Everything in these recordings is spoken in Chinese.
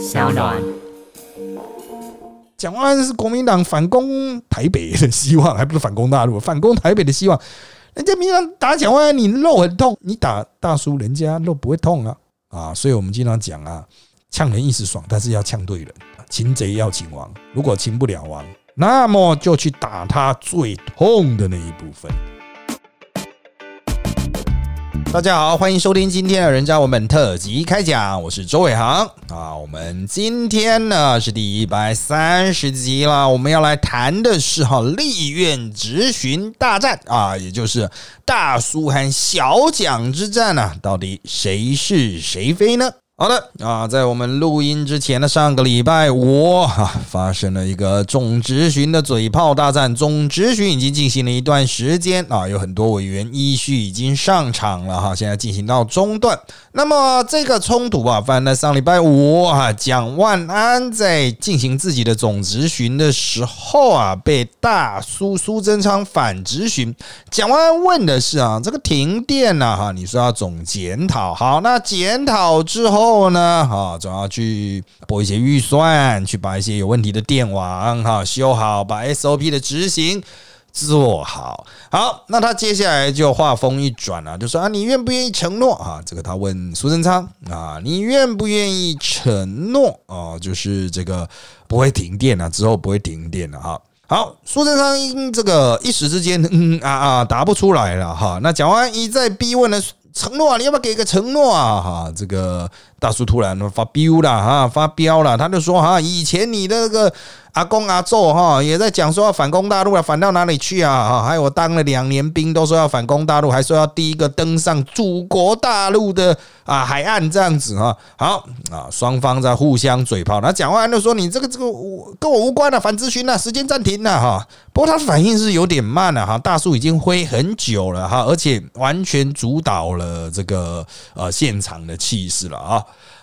小暖。蒋万安是国民党反攻台北的希望，还不是反攻大陆，反攻台北的希望。人家民进党打蒋万安，你肉很痛；你打大叔，人家肉不会痛啊啊！所以我们经常讲啊，呛人一时爽，但是要呛对人，擒贼要擒王。如果擒不了王，那么就去打他最痛的那一部分。大家好，欢迎收听今天的人渣文本特辑开讲，我是周伟航啊。我们今天呢是第一百三十集了，我们要来谈的是哈立院质询大战啊，也就是大苏和小蒋之战呢，到底谁是谁非呢？好的啊，在我们录音之前的上个礼拜五啊，发生了一个总执询的嘴炮大战。总执询已经进行了一段时间啊，有很多委员依序已经上场了哈，现在进行到中段。那么这个冲突啊，发生在上礼拜五啊，蒋万安在进行自己的总执询的时候啊，被大苏苏贞昌反执询。蒋万安问的是啊，这个停电呢哈，你说要总检讨，好，那检讨之后。后呢，啊，总要去拨一些预算，去把一些有问题的电网哈修好，把 SOP 的执行做好。好，那他接下来就话锋一转啊，就说啊，你愿不愿意承诺啊？这个他问苏贞昌啊，你愿不愿意承诺啊？就是这个不会停电了，之后不会停电了哈。好，苏贞昌因这个一时之间嗯啊啊答不出来了哈。那蒋万一再逼问的。承诺啊，你要不要给个承诺啊？哈，这个大叔突然发飙了哈，发飙了，他就说哈，以前你的那个。阿公阿宙哈也在讲说要反攻大陆了，反到哪里去啊？哈，还有我当了两年兵，都说要反攻大陆，还说要第一个登上祖国大陆的啊海岸这样子哈。好啊，双方在互相嘴炮。那讲完就说你这个这个跟我无关了，反咨询了，时间暂停了哈。不过他反应是有点慢了哈，大树已经挥很久了哈，而且完全主导了这个呃现场的气势了啊。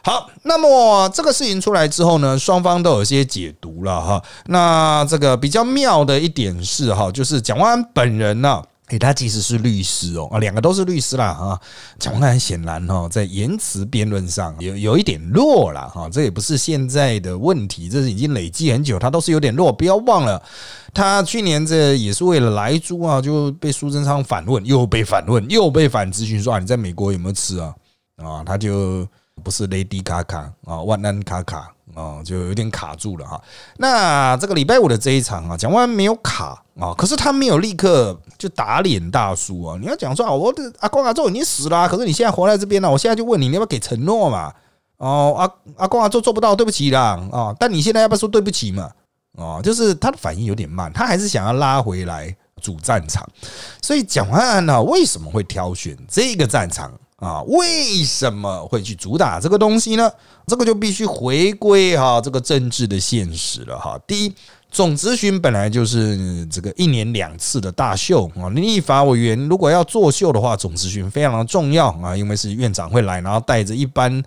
好，那么这个事情出来之后呢，双方都有些解读了哈。那这个比较妙的一点是哈，就是蒋万安本人呢，诶，他其实是律师哦，啊，两个都是律师啦哈。蒋万安显然哈，在言辞辩论上有有一点弱了哈，这也不是现在的问题，这是已经累积很久，他都是有点弱。不要忘了，他去年这也是为了来租啊，就被苏贞昌反问，又被反问，又被反咨询说啊，你在美国有没有吃啊？啊，他就。不是 Lady 卡卡啊，万安卡卡啊，就有点卡住了哈。那这个礼拜五的这一场啊，蒋万安没有卡啊，可是他没有立刻就打脸大叔啊。你要讲说啊，我的阿公阿忠已经死了，可是你现在活在这边了，我现在就问你，你要不要给承诺嘛？哦，阿阿公阿祖做不到，对不起啦啊。但你现在要不要说对不起嘛？哦，就是他的反应有点慢，他还是想要拉回来主战场。所以蒋万安呢，为什么会挑选这个战场？啊，为什么会去主打这个东西呢？这个就必须回归哈这个政治的现实了哈。第一，总咨询本来就是这个一年两次的大秀啊，立法委员如果要作秀的话，总咨询非常的重要啊，因为是院长会来，然后带着一般。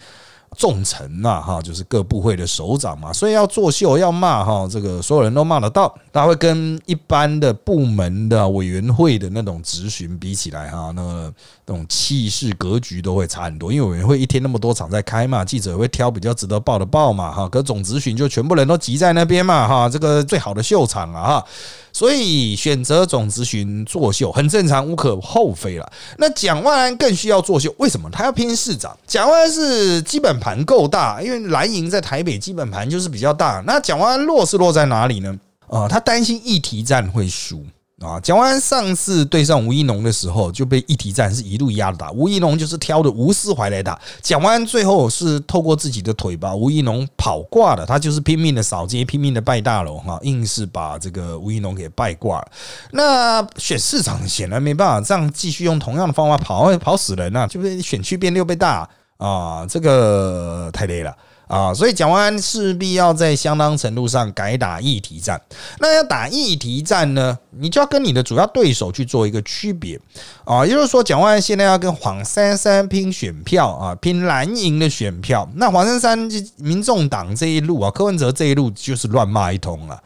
重臣呐，哈，就是各部会的首长嘛，所以要作秀要骂哈，这个所有人都骂得到。他会跟一般的部门的委员会的那种质询比起来哈，那那种气势格局都会差很多。因为委员会一天那么多场在开嘛，记者会挑比较值得报的报嘛，哈。可总质询就全部人都集在那边嘛，哈，这个最好的秀场啊，哈。所以选择总咨询作秀很正常，无可厚非了。那蒋万安更需要作秀，为什么？他要拼市长。蒋万安是基本盘够大，因为蓝营在台北基本盘就是比较大。那蒋万安落是落在哪里呢？啊，他担心议题战会输。啊，蒋万安上次对上吴一农的时候，就被一体战是一路压着打。吴一农就是挑的吴思怀来打，蒋万安最后是透过自己的腿把吴一农跑挂了。他就是拼命的扫街，拼命的拜大楼，哈，硬是把这个吴一农给拜挂了。那选市长显然没办法这样继续用同样的方法跑，跑死人啊！就是选区变六倍大啊，这个太累了。啊，所以蒋万安势必要在相当程度上改打议题战。那要打议题战呢，你就要跟你的主要对手去做一个区别啊。也就是说，蒋万安现在要跟黄珊珊拼选票啊，拼蓝营的选票。那黄珊珊民众党这一路啊，柯文哲这一路就是乱骂一通了。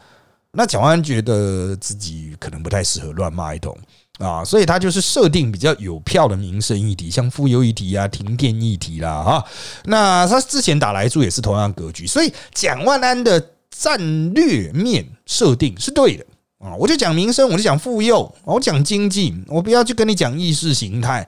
那蒋万安觉得自己可能不太适合乱骂一通啊，所以他就是设定比较有票的民生议题，像妇幼议题啊、停电议题啦，哈。那他之前打来住也是同样格局，所以蒋万安的战略面设定是对的啊。我就讲民生，我就讲妇幼，我讲经济，我不要去跟你讲意识形态，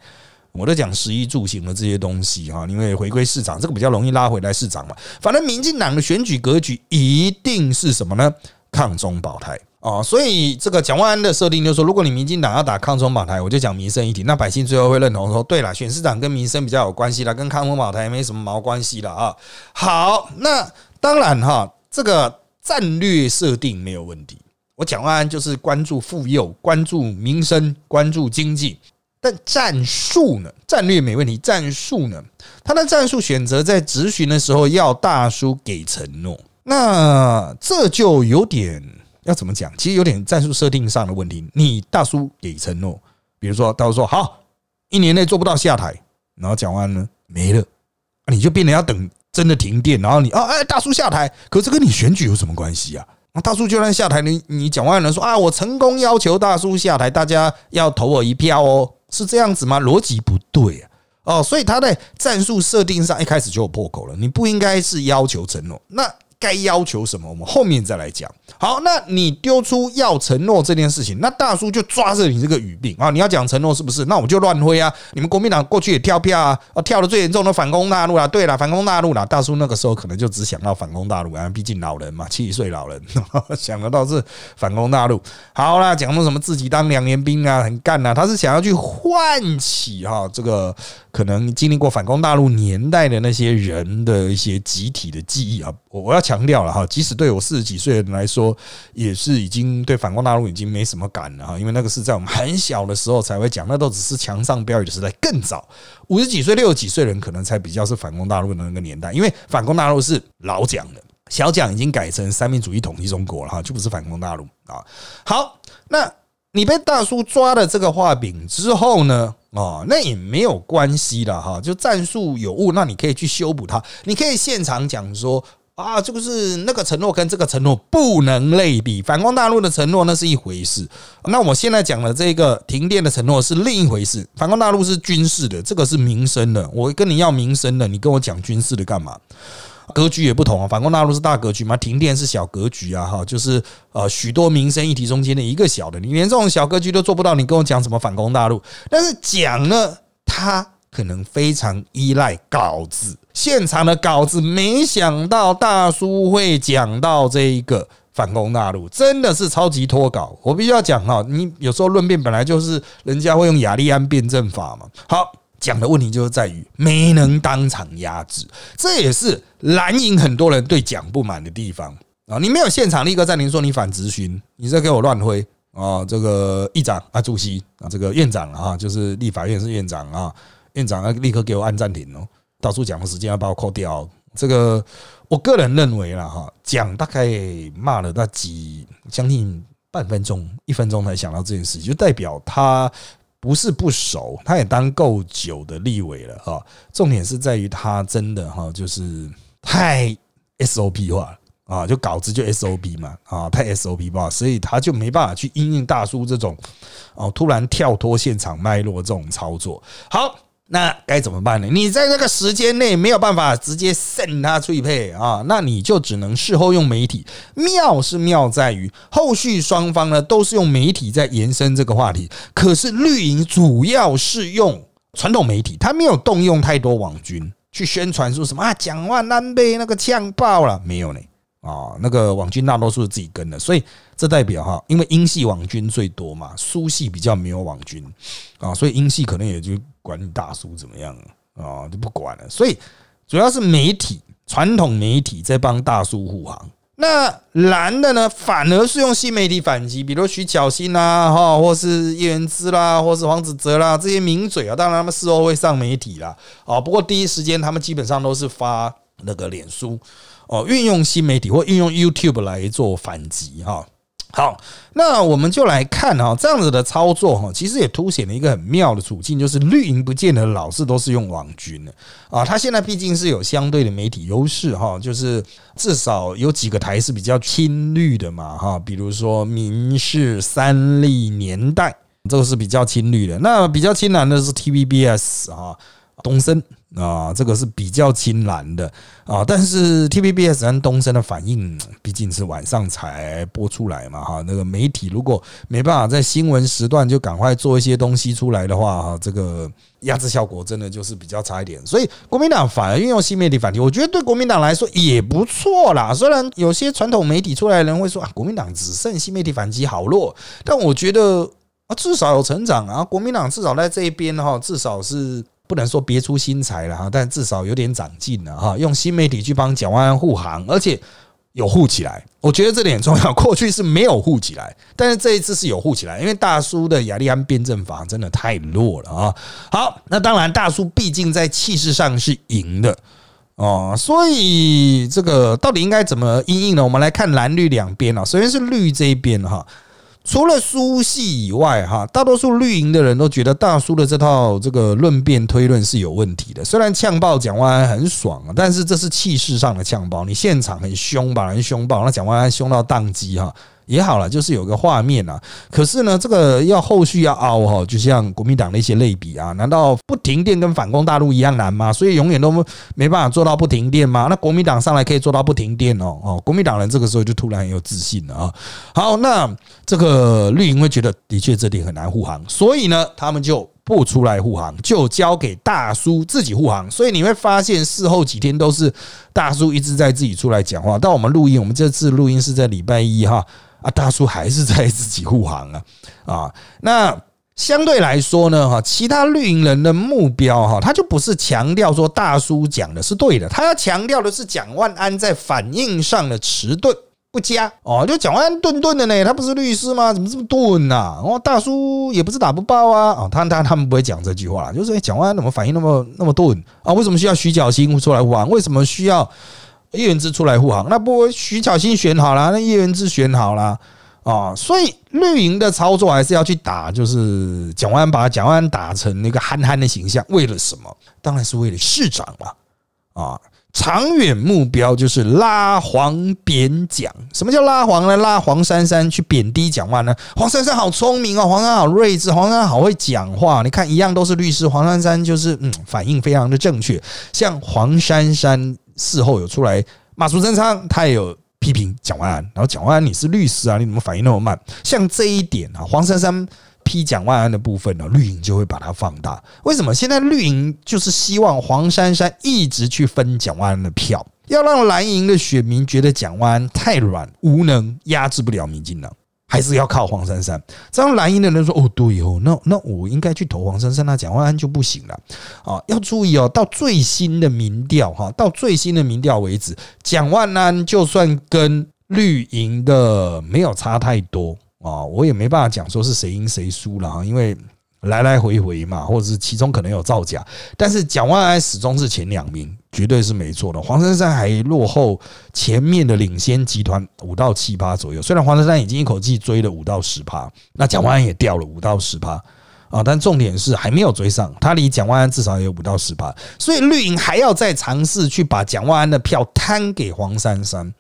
我都讲食衣住行的这些东西哈。因为回归市场，这个比较容易拉回来市场嘛。反正民进党的选举格局一定是什么呢？抗中保台。哦，所以这个蒋万安的设定就是说，如果你民进党要打抗中保台，我就讲民生议题，那百姓最后会认同说，对了，选市长跟民生比较有关系了，跟抗中保台没什么毛关系了啊。好，那当然哈，这个战略设定没有问题。我蒋万安就是关注妇幼、关注民生、关注经济，但战术呢？战略没问题，战术呢？他的战术选择在质询的时候要大叔给承诺，那这就有点。要怎么讲？其实有点战术设定上的问题。你大叔给承诺，比如说大叔说好，一年内做不到下台，然后讲完呢没了，你就变成要等真的停电，然后你啊哎大叔下台，可是跟你选举有什么关系啊？那大叔就算下台，你你讲完人说啊我成功要求大叔下台，大家要投我一票哦，是这样子吗？逻辑不对啊！哦，所以他在战术设定上一开始就有破口了，你不应该是要求承诺那。该要求什么，我们后面再来讲。好，那你丢出要承诺这件事情，那大叔就抓着你这个语病啊！你要讲承诺是不是？那我就乱挥啊！你们国民党过去也跳票啊，啊，跳的最严重的反攻大陆啊！对了，反攻大陆了。大叔那个时候可能就只想到反攻大陆啊，毕竟老人嘛，七十岁老人想得到是反攻大陆。好啦，讲到什么自己当两年兵啊，很干啊，他是想要去唤起哈这个。可能经历过反攻大陆年代的那些人的一些集体的记忆啊，我我要强调了哈，即使对我四十几岁的人来说，也是已经对反攻大陆已经没什么感了哈，因为那个是在我们很小的时候才会讲，那都只是墙上标语的时代。更早五十几岁、六十几岁人，可能才比较是反攻大陆的那个年代，因为反攻大陆是老蒋的，小蒋已经改成三民主义统一中国了哈，就不是反攻大陆啊。好，那。你被大叔抓了这个画饼之后呢？哦，那也没有关系了哈。就战术有误，那你可以去修补它。你可以现场讲说啊，这个是那个承诺跟这个承诺不能类比。反攻大陆的承诺那是一回事，那我现在讲的这个停电的承诺是另一回事。反攻大陆是军事的，这个是民生的。我跟你要民生的，你跟我讲军事的干嘛？格局也不同啊，反攻大陆是大格局嘛，停电是小格局啊，哈，就是呃许多民生议题中间的一个小的，你连这种小格局都做不到，你跟我讲什么反攻大陆？但是讲呢，他可能非常依赖稿子，现场的稿子，没想到大叔会讲到这一个反攻大陆，真的是超级脱稿。我必须要讲哈，你有时候论辩本来就是人家会用雅利安辩证法嘛，好。讲的问题就是在于没能当场压制，这也是蓝营很多人对蒋不满的地方啊！你没有现场立刻暂停，说你反咨询，你在给我乱挥啊！这个议长啊，主席啊，这个院长啊，就是立法院是院长啊，院长要立刻给我按暂停哦，到处讲的时间要把我扣掉。这个我个人认为了哈，蒋大概骂了那几将近半分钟、一分钟才想到这件事，就代表他。不是不熟，他也当够久的立委了哈。重点是在于他真的哈，就是太 SOP 化啊，就稿子就 SOP 嘛啊，太 SOP 化，所以他就没办法去应应大叔这种哦，突然跳脱现场脉络这种操作。好。那该怎么办呢？你在这个时间内没有办法直接 send 他退配啊，那你就只能事后用媒体。妙是妙在于后续双方呢都是用媒体在延伸这个话题，可是绿营主要是用传统媒体，他没有动用太多网军去宣传说什么啊，蒋万安被那个呛爆了没有呢？啊，那个网军大多数是自己跟的，所以这代表哈，因为英系网军最多嘛，苏系比较没有网军啊，所以英系可能也就。管你大叔怎么样啊？就不管了。所以主要是媒体，传统媒体在帮大叔护航。那蓝的呢，反而是用新媒体反击，比如徐巧芯啦，哈，或是叶元之啦，或是黄子哲啦，这些名嘴啊。当然他们事后会上媒体啦，啊，不过第一时间他们基本上都是发那个脸书哦，运用新媒体或运用 YouTube 来做反击哈。好，那我们就来看哈，这样子的操作哈，其实也凸显了一个很妙的处境，就是绿营不见得老是都是用网军的啊。他现在毕竟是有相对的媒体优势哈，就是至少有几个台是比较亲绿的嘛哈，比如说民视、三立、年代这个是比较亲绿的。那比较亲蓝的是 TVBS 啊，东森。啊，这个是比较青蓝的啊，但是 TVBS 跟东升的反应毕竟是晚上才播出来嘛，哈，那个媒体如果没办法在新闻时段就赶快做一些东西出来的话，哈，这个压制效果真的就是比较差一点。所以国民党反而运用新媒体反击，我觉得对国民党来说也不错啦。虽然有些传统媒体出来的人会说啊，国民党只剩新媒体反击好弱，但我觉得啊，至少有成长啊，国民党至少在这一边哈，至少是。不能说别出心裁了哈，但至少有点长进了哈。用新媒体去帮蒋万安护航，而且有护起来，我觉得这点很重要。过去是没有护起来，但是这一次是有护起来，因为大叔的雅利安辩证法真的太弱了啊。好，那当然大叔毕竟在气势上是赢的哦，所以这个到底应该怎么应应呢？我们来看蓝绿两边啊，首先是绿这一边哈。除了苏系以外，哈，大多数绿营的人都觉得大叔的这套这个论辩推论是有问题的。虽然呛爆蒋万安很爽啊，但是这是气势上的呛爆，你现场很凶，吧，很凶爆，那蒋万安凶到宕机哈。也好了，就是有个画面啊。可是呢，这个要后续要熬哈，就像国民党的一些类比啊，难道不停电跟反攻大陆一样难吗？所以永远都没办法做到不停电吗？那国民党上来可以做到不停电哦哦，国民党人这个时候就突然很有自信了啊。好，那这个绿营会觉得的确这点很难护航，所以呢，他们就不出来护航，就交给大叔自己护航。所以你会发现事后几天都是大叔一直在自己出来讲话。但我们录音，我们这次录音是在礼拜一哈。啊，大叔还是在自己护航啊啊！那相对来说呢，哈，其他绿营人的目标哈，他就不是强调说大叔讲的是对的，他要强调的是蒋万安在反应上的迟钝不佳哦。就蒋万安顿顿的呢，他不是律师吗？怎么这么钝呐？哦，大叔也不是打不爆啊！哦，他他他们不会讲这句话，就是蒋万安怎么反应那么那么钝啊？为什么需要徐小新出来玩？为什么需要？叶元之出来护航，那不徐巧芯选好了，那叶元之选好了啊，所以绿营的操作还是要去打，就是蒋万把蒋万打成那个憨憨的形象，为了什么？当然是为了市长嘛啊！长远目标就是拉黄贬蒋。什么叫拉黄呢？拉黄珊珊去贬低蒋万呢？黄珊珊好聪明哦，黄珊珊好睿智，黄珊珊好会讲话。你看，一样都是律师，黄珊珊就是嗯，反应非常的正确。像黄珊珊。事后有出来马苏贞昌，他也有批评蒋万安，然后蒋万安你是律师啊，你怎么反应那么慢？像这一点啊，黄珊珊批蒋万安的部分呢，绿营就会把它放大。为什么？现在绿营就是希望黄珊珊一直去分蒋万安的票，要让蓝营的选民觉得蒋万安太软无能，压制不了民进党。还是要靠黄珊珊，这样蓝营的人说：“哦，对哦，那那我应该去投黄珊珊，那蒋万安就不行了啊！要注意哦，到最新的民调哈，到最新的民调为止，蒋万安就算跟绿营的没有差太多啊，我也没办法讲说是谁赢谁输了啊，因为。来来回回嘛，或者是其中可能有造假，但是蒋万安始终是前两名，绝对是没错的。黄珊珊还落后前面的领先集团五到七趴左右，虽然黄珊珊已经一口气追了五到十趴，那蒋万安也掉了五到十趴啊，但重点是还没有追上，他离蒋万安至少也有五到十趴，所以绿营还要再尝试去把蒋万安的票摊给黄珊珊。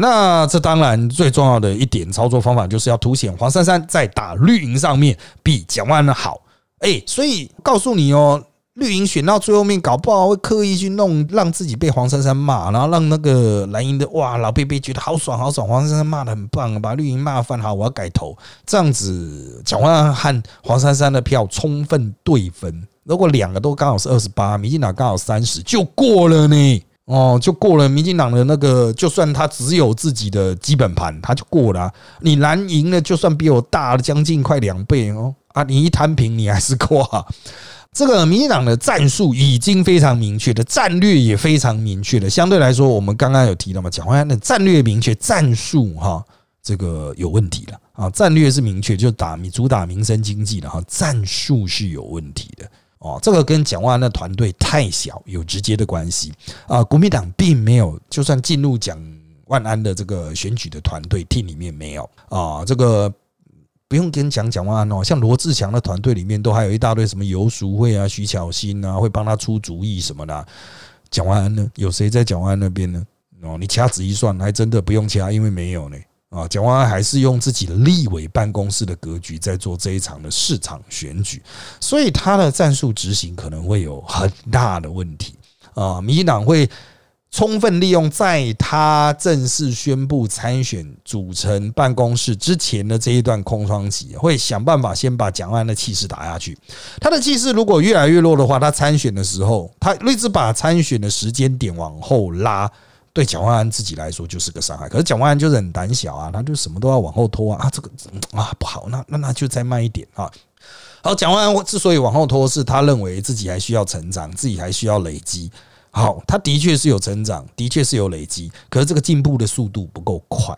那这当然最重要的一点操作方法，就是要凸显黄珊珊在打绿营上面比蒋万安好。哎，所以告诉你哦，绿营选到最后面，搞不好会刻意去弄，让自己被黄珊珊骂，然后让那个蓝营的哇老贝贝觉得好爽好爽，黄珊珊骂的很棒，把绿营骂翻好，我要改头。这样子，蒋万安和黄珊珊的票充分对分。如果两个都刚好是二十八，民进党刚好三十，就过了呢。哦，就过了民进党的那个，就算他只有自己的基本盘，他就过了。你蓝赢了，就算比我大了将近快两倍哦啊！你一摊平，你还是挂。这个民进党的战术已经非常明确的，战略也非常明确的。相对来说，我们刚刚有提到嘛，蒋万安的战略明确，战术哈，这个有问题了啊。战略是明确，就打主打民生经济的哈，战术是有问题的。哦，这个跟蒋万安的团队太小有直接的关系啊！国民党并没有，就算进入蒋万安的这个选举的团队 team 里面没有啊，这个不用跟讲蒋万安哦，像罗志祥的团队里面都还有一大堆什么游淑慧啊、徐巧芯啊，会帮他出主意什么的。蒋万安呢？有谁在蒋万安那边呢？哦，你掐指一算，还真的不用掐，因为没有呢。啊，蒋万安还是用自己的立委办公室的格局在做这一场的市场选举，所以他的战术执行可能会有很大的问题啊。民进党会充分利用在他正式宣布参选组成办公室之前的这一段空窗期，会想办法先把蒋万安的气势打下去。他的气势如果越来越弱的话，他参选的时候，他一直把参选的时间点往后拉。对蒋万安自己来说就是个伤害，可是蒋万安就是很胆小啊，他就什么都要往后拖啊，啊这个啊不好，那那那就再慢一点啊。好，蒋万安之所以往后拖，是他认为自己还需要成长，自己还需要累积。好，他的确是有成长，的确是有累积，可是这个进步的速度不够快。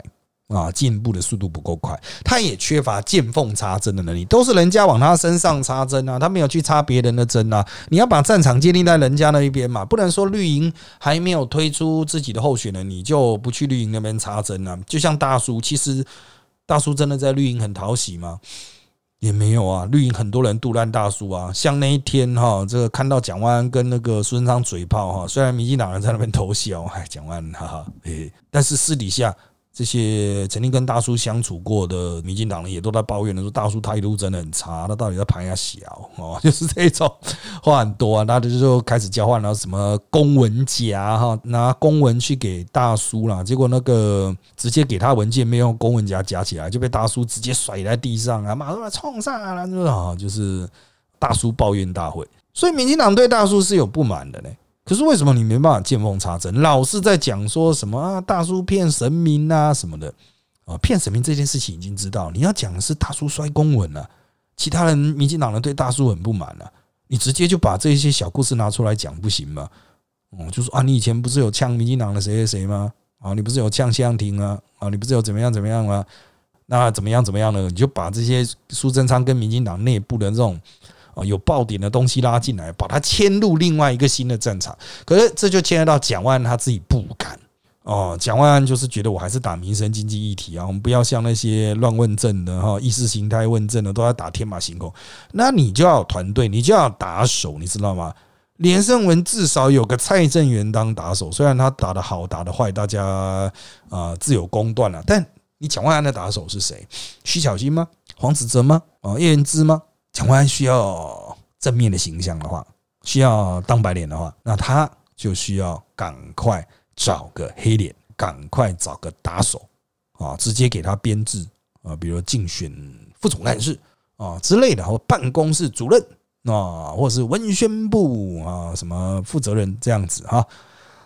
啊，进步的速度不够快，他也缺乏见缝插针的能力，都是人家往他身上插针啊，他没有去插别人的针啊。你要把战场建立在人家那一边嘛，不能说绿营还没有推出自己的候选人，你就不去绿营那边插针啊。就像大叔，其实大叔真的在绿营很讨喜吗？也没有啊，绿营很多人杜烂大叔啊。像那一天哈，这个看到蒋万安跟那个孙昌嘴炮哈，虽然民进党人在那边偷笑，哎，蒋万哈哈，哎，但是私底下。这些曾经跟大叔相处过的民进党人也都在抱怨的说，大叔态度真的很差，他到底在盘下小哦，就是这种话很多啊，他就就开始交换了什么公文夹哈，拿公文去给大叔啦，结果那个直接给他文件没用公文夹夹起来，就被大叔直接甩在地上啊，马上冲上来了，啊，就是大叔抱怨大会，所以民进党对大叔是有不满的呢。可是为什么你没办法见缝插针，老是在讲说什么啊？大叔骗神明啊什么的啊？骗神明这件事情已经知道，你要讲的是大叔摔公文了，其他人民进党人对大叔很不满了，你直接就把这些小故事拿出来讲不行吗？哦，就说啊，你以前不是有呛民进党的谁谁谁吗？啊，你不是有呛谢阳廷啊？啊，你不是有怎么样怎么样吗？那怎么样怎么样呢？你就把这些苏贞昌跟民进党内部的这种。有爆点的东西拉进来，把它迁入另外一个新的战场。可是这就牵涉到蒋万安他自己不敢哦。蒋万安就是觉得我还是打民生经济议题啊，我们不要像那些乱问政的哈，意识形态问政的都要打天马行空。那你就要团队，你就要打手，你知道吗？连胜文至少有个蔡正元当打手，虽然他打的好，打的坏，大家啊自有公断了。但你蒋万安的打手是谁？徐小新吗？黄子哲吗？啊，叶仁之吗？蒋万安需要正面的形象的话，需要当白脸的话，那他就需要赶快找个黑脸，赶快找个打手啊，直接给他编制啊，比如竞选副总干事啊之类的，或办公室主任啊，或者是文宣部啊什么负责人这样子哈。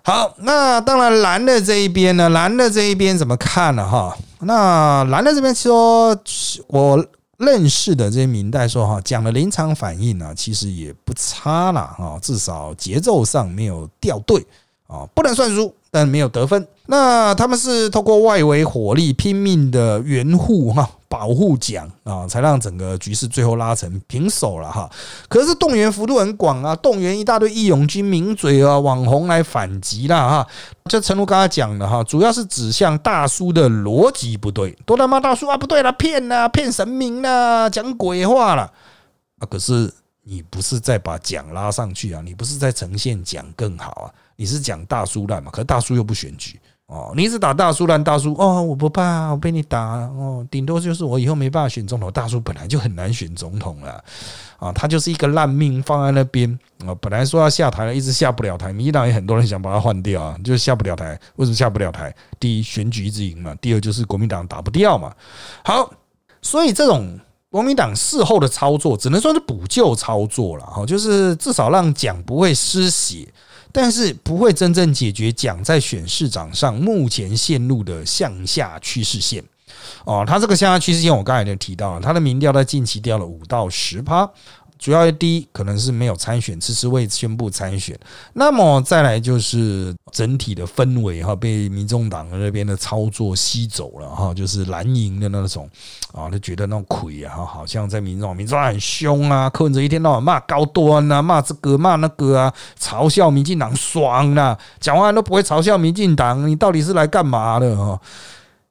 好，那当然蓝的这一边呢，蓝的这一边怎么看呢？哈，那蓝的这边说，我。认识的这些明代说哈，讲的临场反应呢，其实也不差了啊，至少节奏上没有掉队啊，不能算输，但没有得分。那他们是透过外围火力拼命的援护哈。保护奖啊，才让整个局势最后拉成平手了哈。可是动员幅度很广啊，动员一大堆义勇军、名嘴啊、网红来反击了哈。就陈如刚才讲的哈，主要是指向大叔的逻辑不对，都他妈大叔啊不对了，骗啊，骗神明啊，讲鬼话了啊。可是你不是在把奖拉上去啊，你不是在呈现奖更好啊，你是讲大叔烂嘛？可是大叔又不选举。哦，你一直打大叔烂大叔哦，我不怕，我被你打哦，顶多就是我以后没办法选总统。大叔本来就很难选总统了啊，他就是一个烂命放在那边啊。本来说要下台了，一直下不了台。民进党也很多人想把他换掉啊，就下不了台。为什么下不了台？第一，选举一直赢嘛；第二，就是国民党打不掉嘛。好，所以这种国民党事后的操作，只能说是补救操作了哈，就是至少让蒋不会失血。但是不会真正解决蒋在选市长上目前陷入的向下趋势线哦，他这个向下趋势线我刚才就提到了，他的民调在近期掉了五到十趴。主要第一可能是没有参选，迟迟未宣布参选。那么再来就是整体的氛围哈，被民众党那边的操作吸走了哈，就是蓝营的那种啊，就觉得那种亏啊，好像在民众，民众很凶啊，柯文哲一天到晚骂高端啊，骂这个骂那个啊，嘲笑民进党爽啊，讲话都不会嘲笑民进党，你到底是来干嘛的哈？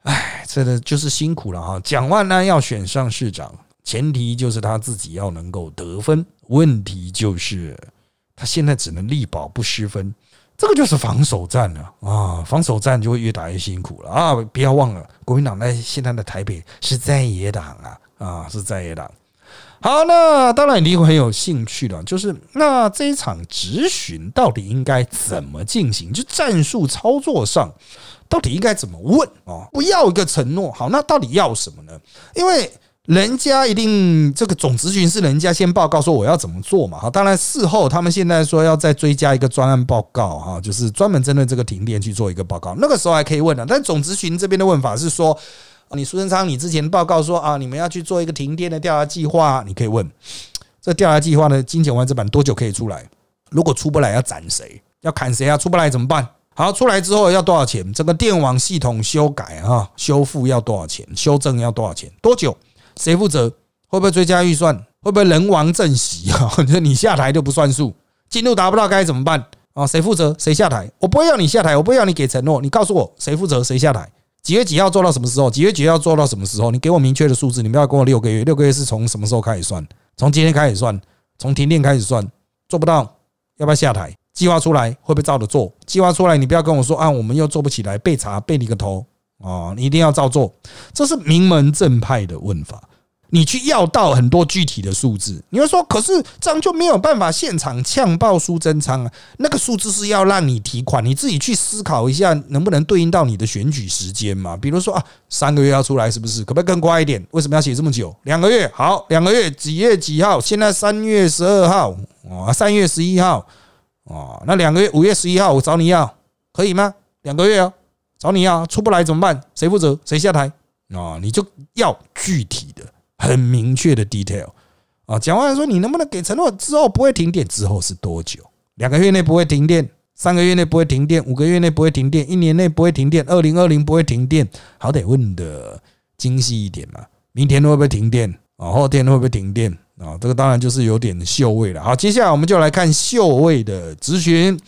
哎，真的就是辛苦了哈。蒋万安要选上市长。前提就是他自己要能够得分，问题就是他现在只能力保不失分这个就是防守战了啊！防守战就会越打越辛苦了啊！不要忘了，国民党在现在的台北是在野党啊啊，是在野党。好，那当然你会很有兴趣了，就是那这一场直询到底应该怎么进行？就战术操作上，到底应该怎么问啊？不要一个承诺，好，那到底要什么呢？因为。人家一定这个总咨询是人家先报告说我要怎么做嘛，哈，当然事后他们现在说要再追加一个专案报告，哈，就是专门针对这个停电去做一个报告。那个时候还可以问的，但总咨询这边的问法是说，你苏贞昌，你之前报告说啊，你们要去做一个停电的调查计划，你可以问这调查计划呢金钱完整版多久可以出来？如果出不来要斩谁？要砍谁啊？出不来怎么办？好，出来之后要多少钱？这个电网系统修改啊，修复要多少钱？修正要多少钱？多久？谁负责？会不会追加预算？会不会人亡政息 啊？就你下台就不算数，进度达不到该怎么办啊？谁负责？谁下台？我不会要你下台，我不会要你给承诺。你告诉我谁负责？谁下台？几月几号做到什么时候？几月几号做到什么时候？你给我明确的数字。你不要跟我六个月，六个月是从什么时候开始算？从今天开始算？从停电开始算？做不到要不要下台？计划出来会不会照着做？计划出来你不要跟我说啊，我们又做不起来，被查被你个头。哦，你一定要照做，这是名门正派的问法。你去要到很多具体的数字，你会说，可是这样就没有办法现场呛爆苏贞昌啊？那个数字是要让你提款，你自己去思考一下，能不能对应到你的选举时间嘛？比如说啊，三个月要出来，是不是？可不可以更快一点？为什么要写这么久？两个月，好，两个月几月几号？现在三月十二号啊，三月十一号啊，那两个月五月十一号我找你要，可以吗？两个月哦。找你啊，出不来怎么办？谁负责？谁下台？啊，你就要具体的、很明确的 detail 啊。讲完说，你能不能给承诺？之后不会停电？之后是多久？两个月内不会停电？三个月内不会停电？五个月内不会停电？一年内不会停电？二零二零不会停电？好歹问的精细一点嘛。明天会不会停电？啊，后天会不会停电？啊，这个当然就是有点秀位了。好，接下来我们就来看秀位的咨询。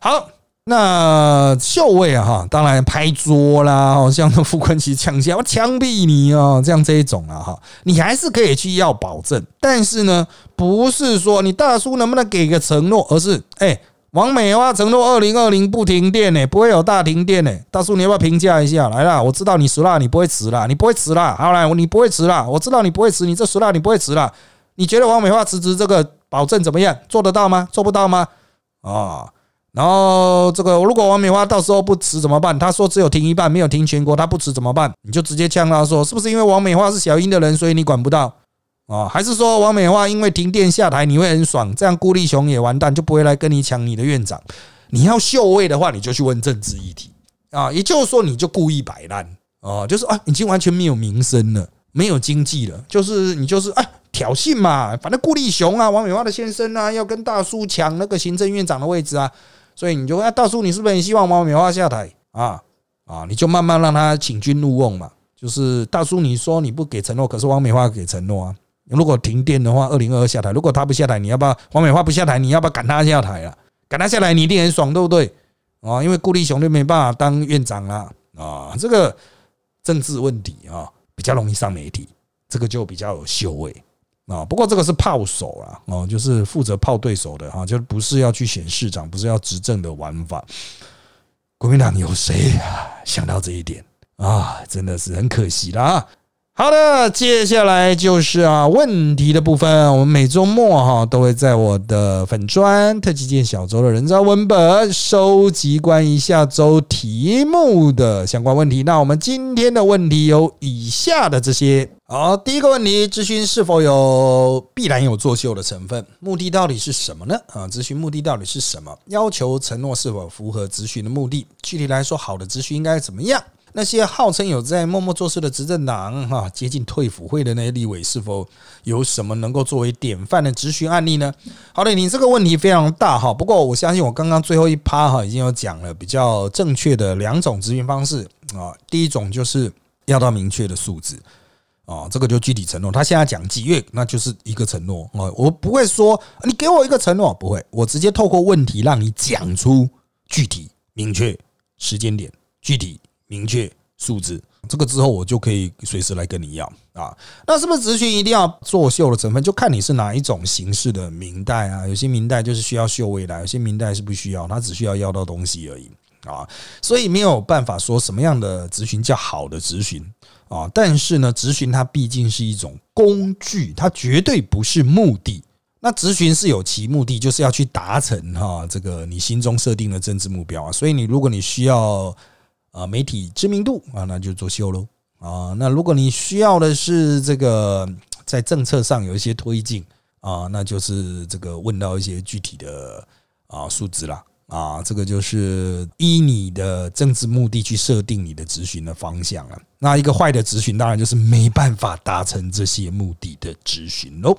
好。那秀位啊哈，当然拍桌啦，哦，像那傅昆萁枪下，我枪毙你哦，这样这一种啊哈，你还是可以去要保证，但是呢，不是说你大叔能不能给个承诺，而是哎，王美花承诺二零二零不停电呢，不会有大停电呢，大叔你要不要评价一下？来啦，我知道你熟啦，你不会迟啦，你不会迟啦，好来，你不会迟啦，我知道你不会迟，你这熟啦，你不会迟啦，你觉得王美花辞职这个保证怎么样？做得到吗？做不到吗？啊？然后这个，如果王美花到时候不辞怎么办？他说只有停一半，没有停全国，他不辞怎么办？你就直接呛他说，是不是因为王美花是小英的人，所以你管不到啊？还是说王美花因为停电下台，你会很爽？这样顾立雄也完蛋，就不会来跟你抢你的院长。你要秀位的话，你就去问政治议题啊，也就是说，你就故意摆烂啊，就是啊，已经完全没有名声了，没有经济了，就是你就是啊挑衅嘛，反正顾立雄啊，王美花的先生啊，要跟大叔抢那个行政院长的位置啊。所以你就问大叔，你是不是很希望王美花下台啊？啊，你就慢慢让他请君入瓮嘛。就是大叔，你说你不给承诺，可是王美花给承诺啊。如果停电的话，二零二二下台。如果他不下台，你要不要王美花不下台？你要不要赶他下台啊？赶他下来，你一定很爽，对不对？啊，因为顾立雄就没办法当院长了啊。这个政治问题啊，比较容易上媒体，这个就比较有修为。啊，不过这个是炮手啦，哦，就是负责炮对手的哈，就不是要去选市长，不是要执政的玩法。国民党有谁想到这一点啊？真的是很可惜啦。好的，接下来就是啊问题的部分。我们每周末哈都会在我的粉砖特级见小周的人造文本收集关于下周题目的相关问题。那我们今天的问题有以下的这些。好，第一个问题，咨询是否有必然有作秀的成分？目的到底是什么呢？啊，咨询目的到底是什么？要求承诺是否符合咨询的目的？具体来说，好的咨询应该怎么样？那些号称有在默默做事的执政党，哈，接近退辅会的那些立委，是否有什么能够作为典范的执询案例呢？好的，你这个问题非常大哈。不过我相信我刚刚最后一趴哈已经有讲了比较正确的两种执询方式啊。第一种就是要到明确的数字啊，这个就具体承诺。他现在讲几月，那就是一个承诺啊。我不会说你给我一个承诺，不会，我直接透过问题让你讲出具体、明确时间点，具体。明确数字这个之后我就可以随时来跟你要啊。那是不是咨询一定要作秀的成分？就看你是哪一种形式的明代啊。有些明代就是需要秀未来，有些明代是不需要，他只需要要到东西而已啊。所以没有办法说什么样的咨询叫好的咨询啊。但是呢，咨询它毕竟是一种工具，它绝对不是目的。那咨询是有其目的，就是要去达成哈这个你心中设定的政治目标啊。所以你如果你需要啊媒体知名度啊，那就作秀喽啊。那如果你需要的是这个在政策上有一些推进啊，那就是这个问到一些具体的啊数字啦。啊，这个就是依你的政治目的去设定你的咨询的方向了。那一个坏的咨询，当然就是没办法达成这些目的的咨询喽。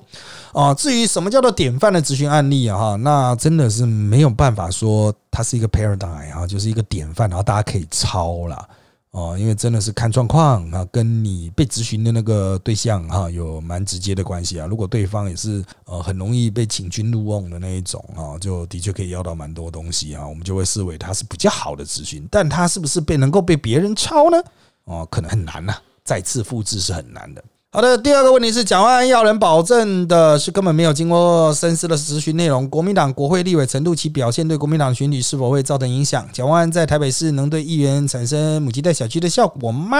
啊，至于什么叫做典范的咨询案例啊，哈，那真的是没有办法说它是一个 paradigm 啊，就是一个典范，然后大家可以抄了。哦，因为真的是看状况啊，跟你被咨询的那个对象哈有蛮直接的关系啊。如果对方也是呃很容易被请君入瓮的那一种啊，就的确可以要到蛮多东西啊，我们就会视为他是比较好的咨询。但他是不是被能够被别人抄呢？哦，可能很难呐，再次复制是很难的。好的，第二个问题是，蒋万安要人保证的是根本没有经过深思的咨询内容。国民党国会立委程度其表现对国民党选举是否会造成影响？蒋万安在台北市能对议员产生母鸡带小鸡的效果吗？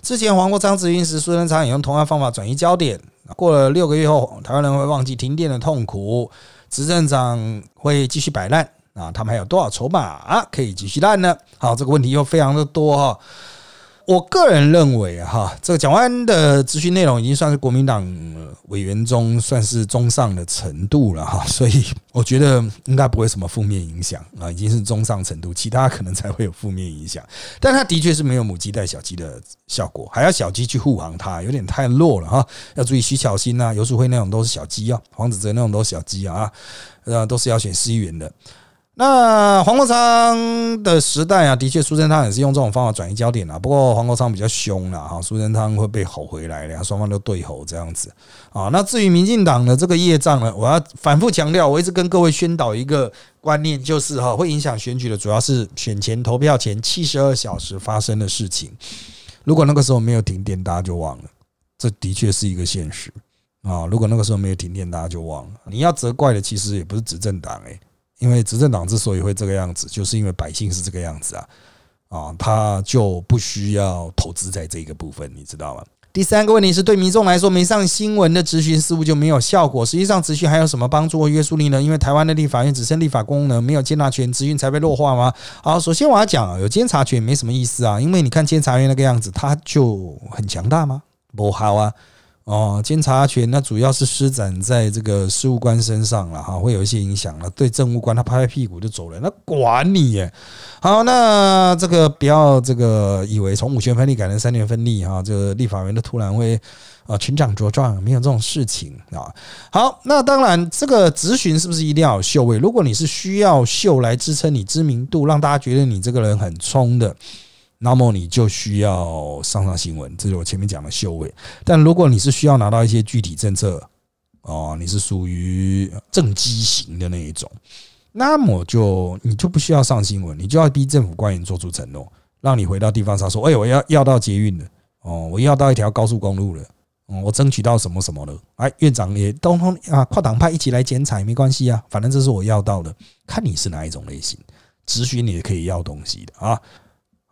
之前黄国昌咨询时，苏贞昌也用同样方法转移焦点。过了六个月后，台湾人会忘记停电的痛苦，执政长会继续摆烂啊？他们还有多少筹码？可以继续烂呢？好，这个问题又非常的多哈。我个人认为，哈，这个蒋万安的咨询内容已经算是国民党委员中算是中上的程度了，哈，所以我觉得应该不会什么负面影响啊，已经是中上程度，其他可能才会有负面影响。但他的确是没有母鸡带小鸡的效果，还要小鸡去护航它，有点太弱了哈。要注意徐巧芯啊、游淑慧那种都是小鸡啊，黄子哲那种都是小鸡啊，啊，都是要选司议员的。那黄国昌的时代啊，的确苏贞昌也是用这种方法转移焦点啊。不过黄国昌比较凶了哈，苏贞昌会被吼回来的，双方都对吼这样子啊。那至于民进党的这个业障呢，我要反复强调，我一直跟各位宣导一个观念，就是哈，会影响选举的主要是选前投票前七十二小时发生的事情。如果那个时候没有停电，大家就忘了，这的确是一个现实啊。如果那个时候没有停电，大家就忘了。你要责怪的其实也不是执政党诶。因为执政党之所以会这个样子，就是因为百姓是这个样子啊，啊，他就不需要投资在这个部分，你知道吗？第三个问题是对民众来说，没上新闻的咨询似乎就没有效果。实际上，咨询还有什么帮助或约束力呢？因为台湾的立法院只剩立法功能，没有监察权，咨询才被弱化吗？好，首先我要讲，有监察权没什么意思啊，因为你看监察院那个样子，他就很强大吗？不好啊。哦，监察权那主要是施展在这个事务官身上了哈，会有一些影响了。对政务官，他拍拍屁股就走了，那管你耶。好，那这个不要这个以为从五权分立改成三权分立哈，这个立法员的突然会啊群长茁壮，没有这种事情啊。好，那当然这个咨询是不是一定要有秀位？如果你是需要秀来支撑你知名度，让大家觉得你这个人很冲的。那么你就需要上上新闻，这是我前面讲的修位。但如果你是需要拿到一些具体政策，哦，你是属于政绩型的那一种，那么就你就不需要上新闻，你就要逼政府官员做出承诺，让你回到地方上说：“哎，我要要到捷运了，哦，我要到一条高速公路了，哦，我争取到什么什么了。”哎，院长也通通啊，跨党派一起来剪彩没关系啊，反正这是我要到的。看你是哪一种类型，咨询你也可以要东西的啊。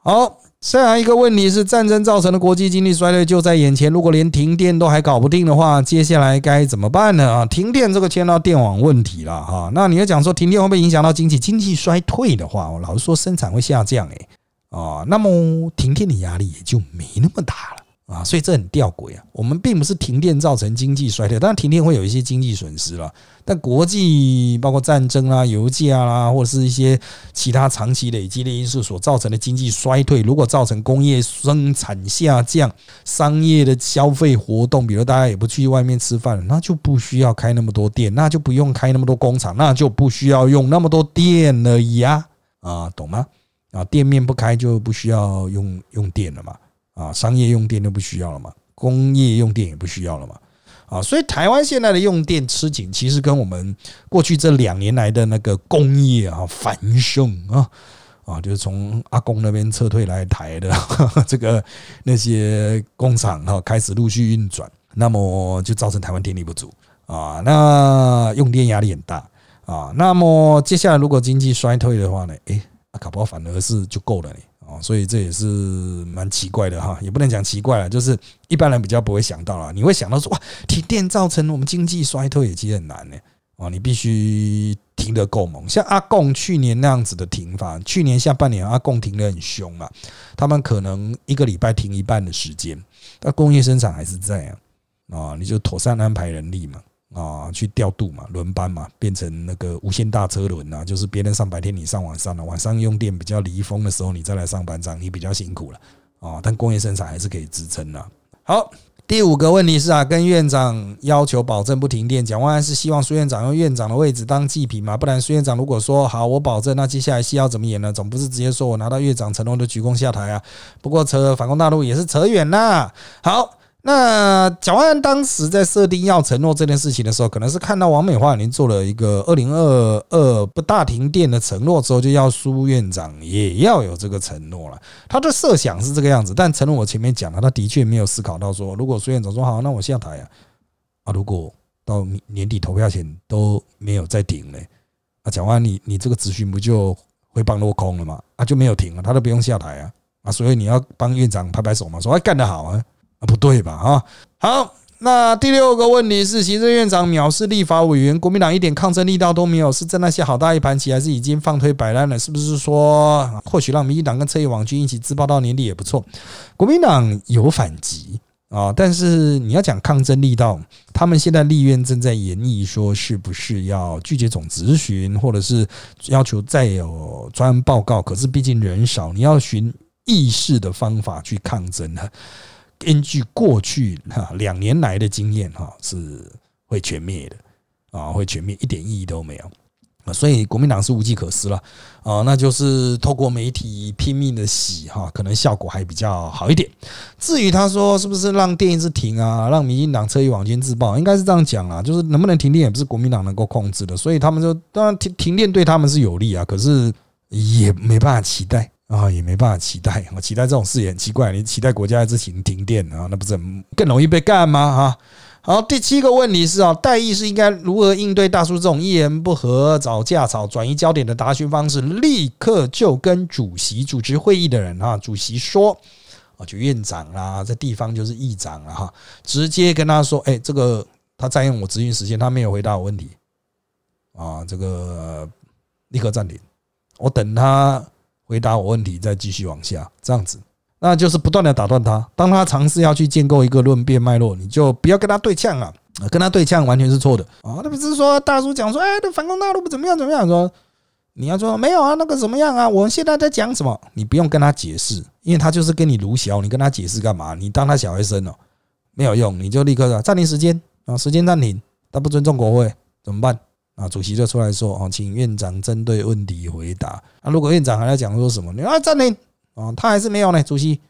好，下一个问题是战争造成的国际经济衰退就在眼前。如果连停电都还搞不定的话，接下来该怎么办呢？啊，停电这个牵到电网问题了哈。那你要讲说停电会不会影响到经济？经济衰退的话，我老是说生产会下降诶。啊，那么停电的压力也就没那么大了。啊，所以这很吊诡啊！我们并不是停电造成经济衰退，当然停电会有一些经济损失了。但国际包括战争啦、油价啦，或者是一些其他长期累积的因素所造成的经济衰退，如果造成工业生产下降、商业的消费活动，比如大家也不去外面吃饭了，那就不需要开那么多店，那就不用开那么多工厂，那就不需要用那么多电了呀！啊，懂吗？啊，店面不开就不需要用用电了嘛。啊，商业用电都不需要了嘛，工业用电也不需要了嘛，啊，所以台湾现在的用电吃紧，其实跟我们过去这两年来的那个工业啊繁盛啊，啊，就是从阿公那边撤退来台的 这个那些工厂哈，开始陆续运转，那么就造成台湾电力不足啊，那用电压力很大啊，那么接下来如果经济衰退的话呢，诶，搞不好反而是就够了呢。哦，所以这也是蛮奇怪的哈，也不能讲奇怪了，就是一般人比较不会想到了。你会想到说，哇，停电造成我们经济衰退也，其实很难呢。哦，你必须停得够猛，像阿贡去年那样子的停法，去年下半年阿贡停得很凶嘛，他们可能一个礼拜停一半的时间，但工业生产还是在啊，啊，你就妥善安排人力嘛。啊，去调度嘛，轮班嘛，变成那个无限大车轮啊，就是别人上白天，你上晚上了，晚上用电比较离峰的时候，你再来上班，这样你比较辛苦了啊。但工业生产还是可以支撑的。好，第五个问题是啊，跟院长要求保证不停电，蒋万安是希望苏院长用院长的位置当祭品嘛？不然苏院长如果说好，我保证，那接下来戏要怎么演呢？总不是直接说我拿到院长承诺的鞠躬下台啊？不过扯反攻大陆也是扯远啦。好。那蒋万安当时在设定要承诺这件事情的时候，可能是看到王美花已经做了一个二零二二不大停电的承诺之后，就要苏院长也要有这个承诺了。他的设想是这个样子，但承诺我前面讲了，他的确没有思考到说，如果苏院长说好，那我下台啊，啊，如果到年底投票前都没有再停嘞，啊，蒋万你你这个咨询不就会帮落空了吗？啊，就没有停了，他都不用下台啊，啊，所以你要帮院长拍拍手嘛，说哎干得好啊。不对吧？啊，好，那第六个问题是，行政院长藐视立法委员，国民党一点抗争力道都没有，是在那些好大一盘棋，还是已经放推摆烂了？是不是说，或许让民进党跟侧翼网军一起自爆到年底也不错？国民党有反击啊，但是你要讲抗争力道，他们现在立院正在研议说，是不是要拒绝总咨询，或者是要求再有专案报告？可是毕竟人少，你要寻议事的方法去抗争呢？根据过去哈两年来的经验哈，是会全灭的啊，会全灭，一点意义都没有啊，所以国民党是无计可施了啊，那就是透过媒体拼命的洗哈，可能效果还比较好一点。至于他说是不是让电视停啊，让民进党车翼网军自爆，应该是这样讲啦，就是能不能停电也不是国民党能够控制的，所以他们就当然停停电对他们是有利啊，可是也没办法期待。啊，也没办法期待，我期待这种事也很奇怪。你期待国家之前停电啊，那不是更容易被干吗？哈，好，第七个问题是啊，代议是应该如何应对大叔这种一言不合找架吵、转移焦点的答询方式？立刻就跟主席主持会议的人啊，主席说啊，就院长啦，在地方就是议长了哈，直接跟他说，哎，这个他占用我执行时间，他没有回答我问题啊，这个立刻暂停，我等他。回答我问题，再继续往下，这样子，那就是不断的打断他。当他尝试要去建构一个论辩脉络，你就不要跟他对呛啊！跟他对呛完全是错的啊！那不是说大叔讲说，哎，这反攻大陆不怎么样怎么样？说你要说没有啊，那个怎么样啊？我们现在在讲什么？你不用跟他解释，因为他就是跟你卢小，你跟他解释干嘛？你当他小学生哦，没有用，你就立刻说暂停时间啊，时间暂停，他不尊重国会怎么办？啊，主席就出来说：“哦，请院长针对问题回答。啊，如果院长还在讲说什么，你啊暂停啊，他还是没有呢。主席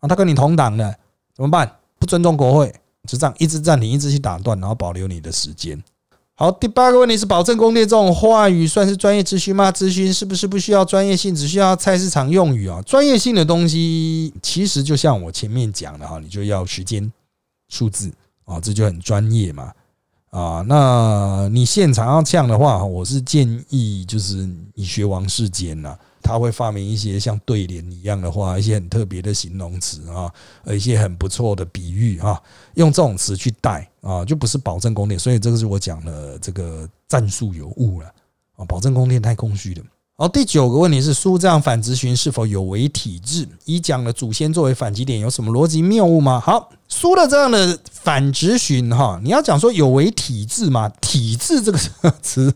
啊，他跟你同党的怎么办？不尊重国会，就这样一直暂停，一直去打断，然后保留你的时间。好，第八个问题是保证供电这种话语算是专业咨询吗？咨询是不是不需要专业性，只需要菜市场用语啊？专业性的东西其实就像我前面讲的哈，你就要时间、数字啊，这就很专业嘛。”啊，那你现场要这样的话，我是建议就是你学王世坚呐，他会发明一些像对联一样的话，一些很特别的形容词啊，一些很不错的比喻啊，用这种词去带啊，就不是保证供电，所以这个是我讲的这个战术有误了啊，保证供电太空虚了。哦，第九个问题是苏这样反咨询是否有违体制？以讲的祖先作为反击点，有什么逻辑谬误吗？好，苏的这样的反咨询哈，你要讲说有违体制吗？体制这个词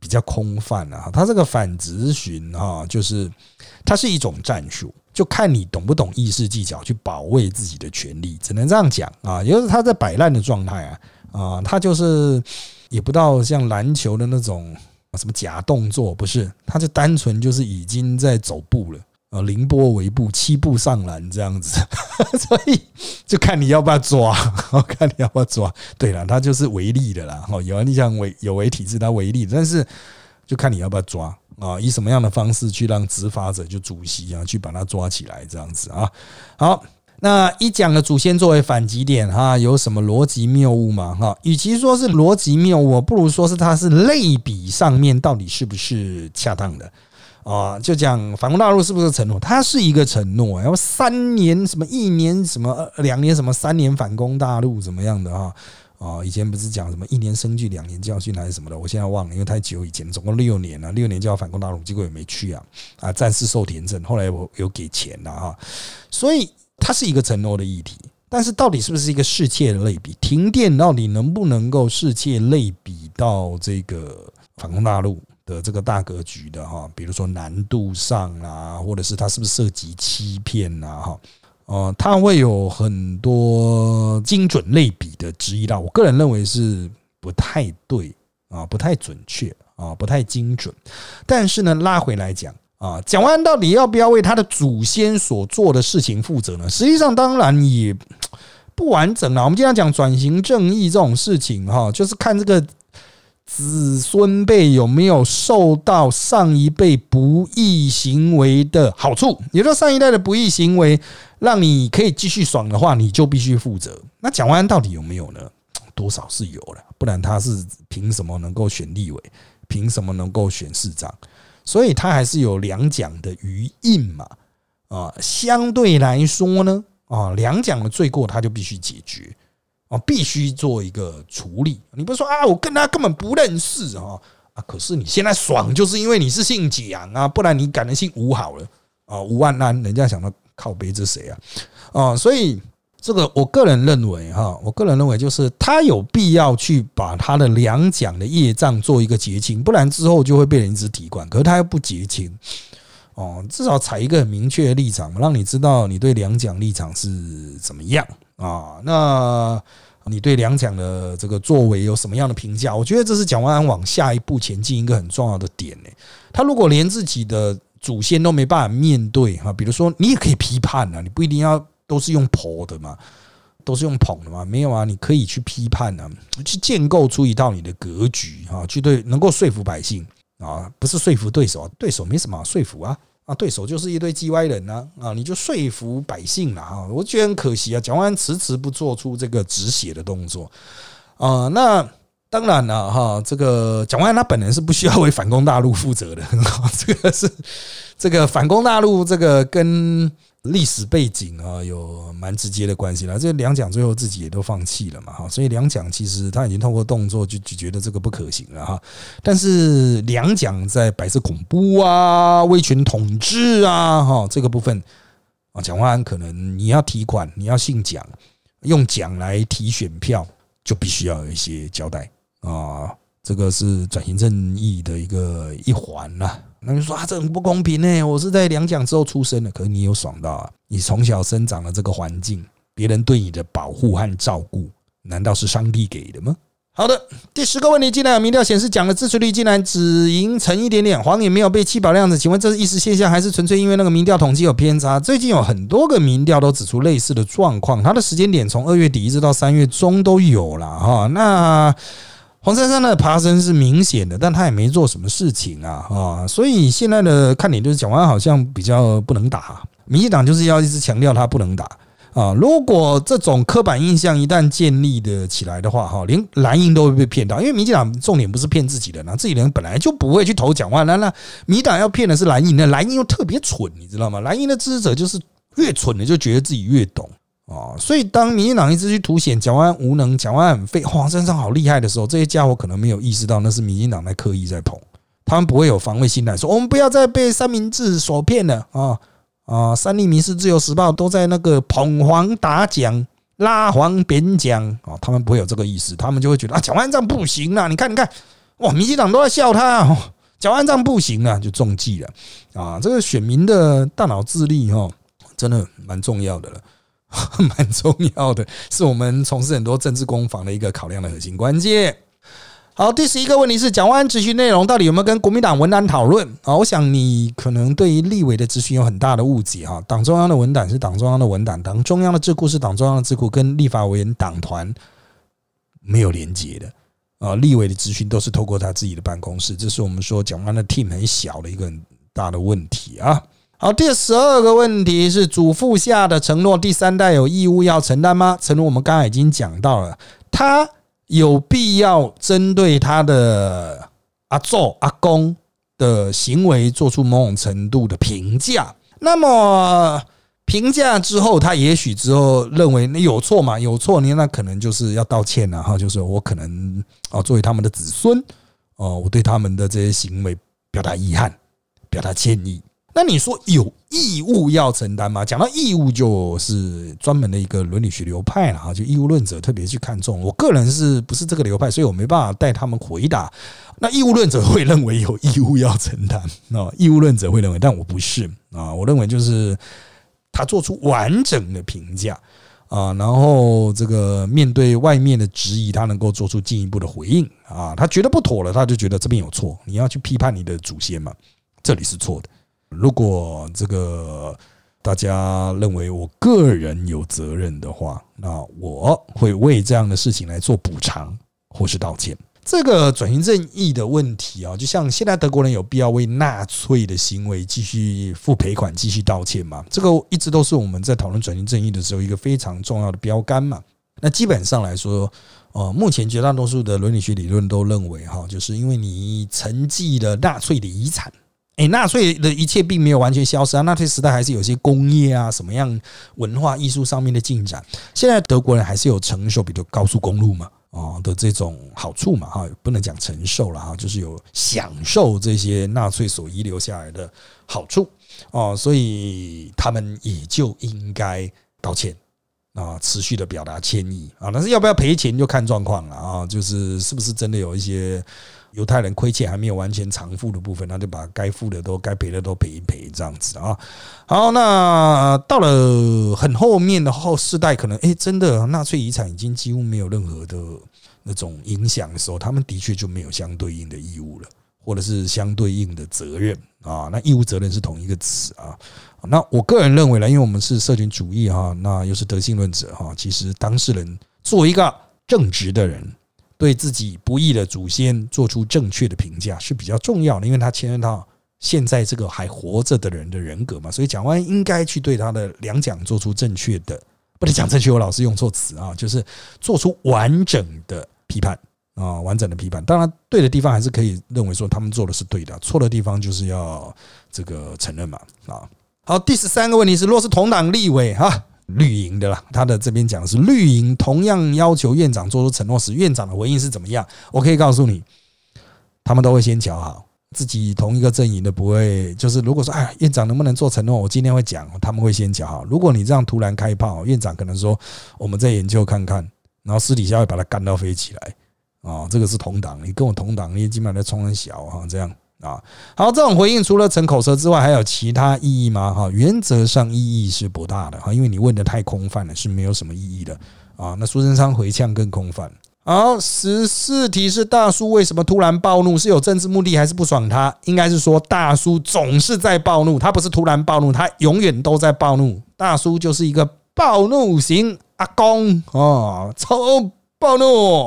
比较空泛啊。他这个反咨询哈，就是它是一种战术，就看你懂不懂意识技巧去保卫自己的权利，只能这样讲啊。也就是他在摆烂的状态啊啊，他就是也不到像篮球的那种。什么假动作不是？他就单纯就是已经在走步了啊，凌波微步，七步上篮这样子，所以就看你要不要抓，看你要不要抓。对了，他就是违例的啦。哦，有人你想违有违体制，他违例，但是就看你要不要抓啊，以什么样的方式去让执法者就主席啊去把他抓起来这样子啊？好，那一讲的祖先作为反击点哈，有什么逻辑谬误吗？哈，与其说是逻辑谬误，不如说是它是类比上面到底是不是恰当的啊？就讲反攻大陆是不是承诺？它是一个承诺，然后三年什么一年什么两年什么三年反攻大陆怎么样的啊？啊，以前不是讲什么一年生聚两年教训还是什么的，我现在忘了，因为太久以前，总共六年了，六年就要反攻大陆，结果也没去啊啊，暂时受田证，后来我有给钱了哈，所以它是一个承诺的议题，但是到底是不是一个世界的类比？停电到底能不能够世界类比到这个反攻大陆的这个大格局的哈？比如说难度上啊，或者是它是不是涉及欺骗啊哈？哦，它会有很多精准类比的质疑啦。我个人认为是不太对啊，不太准确啊，不太精准。但是呢，拉回来讲啊，蒋万安到底要不要为他的祖先所做的事情负责呢？实际上，当然也不完整了。我们经常讲转型正义这种事情哈，就是看这个。子孙辈有没有受到上一辈不义行为的好处？也就是上一代的不义行为让你可以继续爽的话，你就必须负责。那蒋万安到底有没有呢？多少是有了，不然他是凭什么能够选立委？凭什么能够选市长？所以他还是有两蒋的余印嘛？啊，相对来说呢，啊，两蒋的罪过他就必须解决。啊，必须做一个处理。你不是说啊，我跟他根本不认识啊啊！可是你现在爽，就是因为你是姓蒋啊，不然你改成姓吴好了啊。吴万安，人家想到靠背这谁啊？啊，所以这个我个人认为哈，我个人认为就是他有必要去把他的两蒋的业障做一个结清，不然之后就会被人一直提管。可是他又不结清哦，至少采一个很明确的立场，让你知道你对两蒋立场是怎么样。啊，那你对两蒋的这个作为有什么样的评价？我觉得这是蒋万安往下一步前进一个很重要的点呢。他如果连自己的祖先都没办法面对哈，比如说你也可以批判啊，你不一定要都是用婆的嘛，都是用捧的嘛，没有啊，你可以去批判啊，去建构出一套你的格局啊，去对能够说服百姓啊，不是说服对手，对手没什么说服啊。啊，对手就是一堆 G 歪人呢，啊，你就说服百姓了啊！我觉得很可惜啊，蒋万安迟迟不做出这个止血的动作啊。那当然了哈，这个蒋万安他本人是不需要为反攻大陆负责的，这个是这个反攻大陆这个跟。历史背景啊，有蛮直接的关系了。这两蒋最后自己也都放弃了嘛，哈，所以两蒋其实他已经通过动作就就觉得这个不可行了哈。但是两蒋在白色恐怖啊、威权统治啊，哈，这个部分啊，蒋万安可能你要提款，你要姓蒋，用蒋来提选票，就必须要有一些交代啊。这个是转型正义的一个一环呐。那就说啊，这很不公平呢！我是在两蒋之后出生的，可是你有爽到啊？你从小生长的这个环境，别人对你的保护和照顾，难道是上帝给的吗？好的，第十个问题，竟然有民调显示，蒋的支持率竟然只赢成一点点，黄也没有被七保量子，请问这是一时现象，还是纯粹因为那个民调统计有偏差？最近有很多个民调都指出类似的状况，它的时间点从二月底一直到三月中都有了哈。那黄珊珊的爬升是明显的，但他也没做什么事情啊啊！所以现在的看点就是蒋万好像比较不能打，民进党就是要一直强调他不能打啊！如果这种刻板印象一旦建立的起来的话，哈，连蓝营都会被骗到，因为民进党重点不是骗自己人啊，自己人本来就不会去投蒋万那那民党要骗的是蓝营，那蓝营又特别蠢，你知道吗？蓝营的支持者就是越蠢的就觉得自己越懂。啊，所以当民进党一直去凸显蒋万安无能、蒋万安很废、黄珊珊好厉害的时候，这些家伙可能没有意识到那是民进党在刻意在捧，他们不会有防卫心态，说我们不要再被三明治所骗了啊啊！三立民事自由时报都在那个捧黄打蒋、拉黄贬蒋啊，他们不会有这个意思，他们就会觉得啊，蒋万安这样不行啊！你看，你看，哇，民进党都在笑他，蒋万安这样不行啊，就中计了啊！这个选民的大脑智力哈，真的蛮重要的了。蛮重要的，是我们从事很多政治攻防的一个考量的核心关键。好，第十一个问题是，蒋万安咨询内容到底有没有跟国民党文档讨论啊？我想你可能对于立委的咨询有很大的误解哈。党中央的文档是党中央的文档，党中央的智库是党中央的智库，跟立法委员党团没有连接的啊，立委的咨询都是透过他自己的办公室，这是我们说蒋万安的 team 很小的一个很大的问题啊。好，第十二个问题是祖父下的承诺，第三代有义务要承担吗？承诺我们刚才已经讲到了，他有必要针对他的阿祖阿公的行为做出某种程度的评价。那么评价之后，他也许之后认为你有错嘛？有错，你那可能就是要道歉了哈，就是我可能啊，作为他们的子孙哦，我对他们的这些行为表达遗憾，表达歉意。那你说有义务要承担吗？讲到义务，就是专门的一个伦理学流派了哈，就义务论者特别去看重。我个人是不是这个流派，所以我没办法带他们回答。那义务论者会认为有义务要承担，啊义务论者会认为，但我不是啊。我认为就是他做出完整的评价啊，然后这个面对外面的质疑，他能够做出进一步的回应啊。他觉得不妥了，他就觉得这边有错，你要去批判你的祖先嘛，这里是错的。如果这个大家认为我个人有责任的话，那我会为这样的事情来做补偿或是道歉。这个转型正义的问题啊，就像现在德国人有必要为纳粹的行为继续付赔款、继续道歉吗？这个一直都是我们在讨论转型正义的时候一个非常重要的标杆嘛。那基本上来说，呃，目前绝大多数的伦理学理论都认为，哈，就是因为你承继了纳粹的遗产。哎，纳粹的一切并没有完全消失啊！纳粹时代还是有些工业啊，什么样文化艺术上面的进展。现在德国人还是有承受，比如高速公路嘛，啊的这种好处嘛，哈，不能讲承受了哈，就是有享受这些纳粹所遗留下来的好处哦，所以他们也就应该道歉啊，持续的表达歉意啊，但是要不要赔钱就看状况了啊，就是是不是真的有一些。犹太人亏欠还没有完全偿付的部分，那就把该付的都、该赔的都赔一赔，这样子啊。好，那到了很后面的后世代，可能哎，真的纳粹遗产已经几乎没有任何的那种影响的时候，他们的确就没有相对应的义务了，或者是相对应的责任啊。那义务责任是同一个词啊。那我个人认为呢，因为我们是社群主义哈，那又是德性论者哈，其实当事人作为一个正直的人。对自己不义的祖先做出正确的评价是比较重要的，因为他牵涉到现在这个还活着的人的人格嘛，所以蒋万应该去对他的两蒋做出正确的，不能讲正确，我老是用错词啊，就是做出完整的批判啊，完整的批判。当然，对的地方还是可以认为说他们做的是对的，错的地方就是要这个承认嘛啊。好，第十三个问题是，若是同党立委哈。绿营的啦，他的这边讲的是绿营同样要求院长做出承诺时，院长的回应是怎么样？我可以告诉你，他们都会先瞧好自己同一个阵营的不会，就是如果说哎，院长能不能做承诺，我今天会讲，他们会先瞧好。如果你这样突然开炮，院长可能说我们再研究看看，然后私底下会把他干到飞起来啊，这个是同党，你跟我同党，你基本上在冲很小哈，这样。啊，好，这种回应除了逞口舌之外，还有其他意义吗？哈，原则上意义是不大的哈，因为你问的太空泛了，是没有什么意义的啊。那苏贞昌回呛更空泛。好，十四题是大叔为什么突然暴怒？是有政治目的还是不爽他？应该是说大叔总是在暴怒，他不是突然暴怒，他永远都在暴怒。大叔就是一个暴怒型阿公啊，超暴怒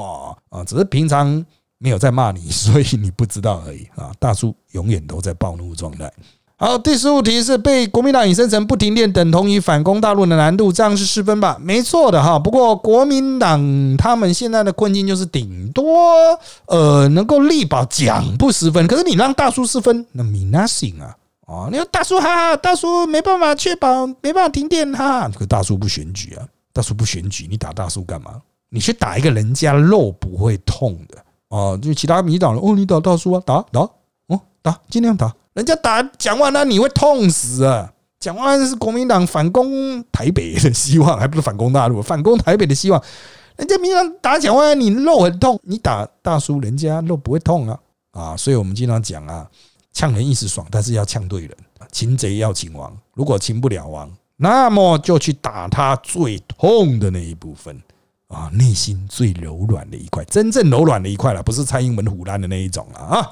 啊，只是平常。没有在骂你，所以你不知道而已啊！大叔永远都在暴怒状态。好，第十五题是被国民党引申成不停电等同于反攻大陆的难度，这样是失分吧？没错的哈。不过国民党他们现在的困境就是顶多呃能够力保奖不失分，可是你让大叔失分，那 mean nothing 啊！哦，你说大叔哈哈，大叔没办法确保没办法停电哈，可大叔不选举啊，大叔不选举，你打大叔干嘛？你去打一个人家肉不会痛的。哦，就其他民党了哦，你打大叔啊，打打哦，打尽量打，人家打蒋万安你会痛死啊！蒋万安是国民党反攻台北的希望，还不是反攻大陆，反攻台北的希望。人家民党打蒋万安，你肉很痛，你打大叔，人家肉不会痛啊啊！所以我们经常讲啊，呛人一时爽，但是要呛对人，擒贼要擒王，如果擒不了王，那么就去打他最痛的那一部分。啊，内心最柔软的一块，真正柔软的一块了，不是蔡英文虎烂的那一种了啊。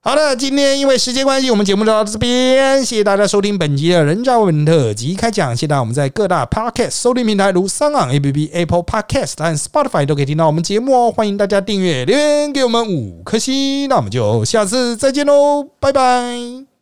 好的，今天因为时间关系，我们节目就到这边，谢谢大家收听本集的人渣文特辑开讲。现在我们在各大 Podcast 收听平台，如三岸 A P P、Apple Podcast 和 Spotify 都可以听到我们节目哦。欢迎大家订阅、留言给我们五颗星，那我们就下次再见喽，拜拜。